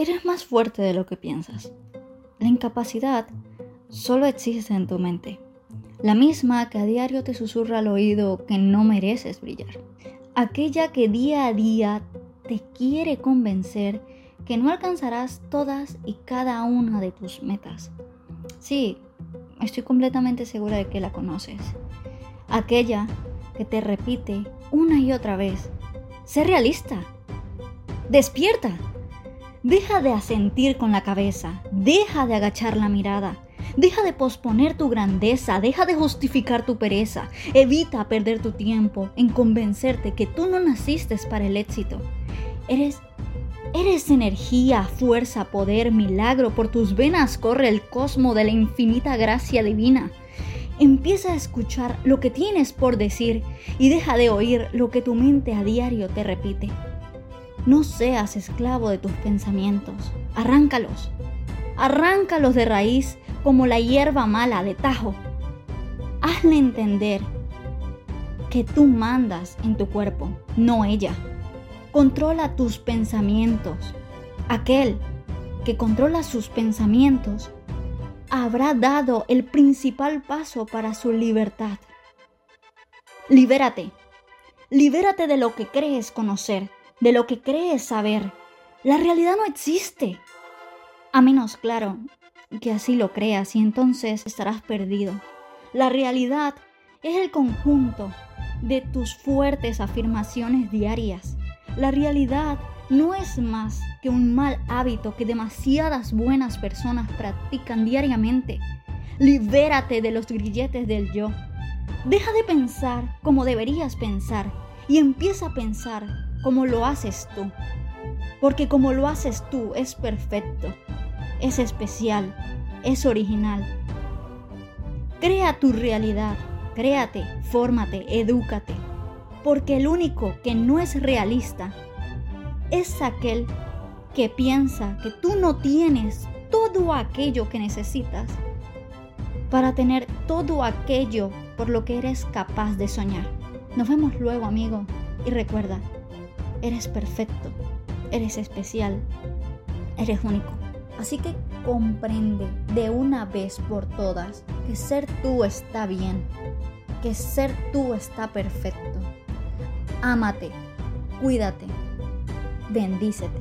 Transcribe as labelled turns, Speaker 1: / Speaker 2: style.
Speaker 1: Eres más fuerte de lo que piensas. La incapacidad solo existe en tu mente, la misma que a diario te susurra al oído que no mereces brillar, aquella que día a día te quiere convencer que no alcanzarás todas y cada una de tus metas. Sí, estoy completamente segura de que la conoces. Aquella que te repite una y otra vez, sé realista, despierta. Deja de asentir con la cabeza, deja de agachar la mirada, deja de posponer tu grandeza, deja de justificar tu pereza, evita perder tu tiempo en convencerte que tú no naciste para el éxito. Eres Eres energía, fuerza, poder, milagro. Por tus venas corre el cosmo de la infinita gracia divina. Empieza a escuchar lo que tienes por decir y deja de oír lo que tu mente a diario te repite. No seas esclavo de tus pensamientos, arráncalos. Arráncalos de raíz como la hierba mala de tajo. Hazle entender que tú mandas en tu cuerpo, no ella. Controla tus pensamientos. Aquel que controla sus pensamientos habrá dado el principal paso para su libertad. Libérate. Libérate de lo que crees conocer de lo que crees saber. La realidad no existe. A menos, claro, que así lo creas y entonces estarás perdido. La realidad es el conjunto de tus fuertes afirmaciones diarias. La realidad no es más que un mal hábito que demasiadas buenas personas practican diariamente. Libérate de los grilletes del yo. Deja de pensar como deberías pensar y empieza a pensar como lo haces tú. Porque como lo haces tú es perfecto, es especial, es original. Crea tu realidad, créate, fórmate, edúcate. Porque el único que no es realista es aquel que piensa que tú no tienes todo aquello que necesitas para tener todo aquello por lo que eres capaz de soñar. Nos vemos luego, amigo, y recuerda, Eres perfecto, eres especial, eres único. Así que comprende de una vez por todas que ser tú está bien, que ser tú está perfecto. Ámate, cuídate, bendícete.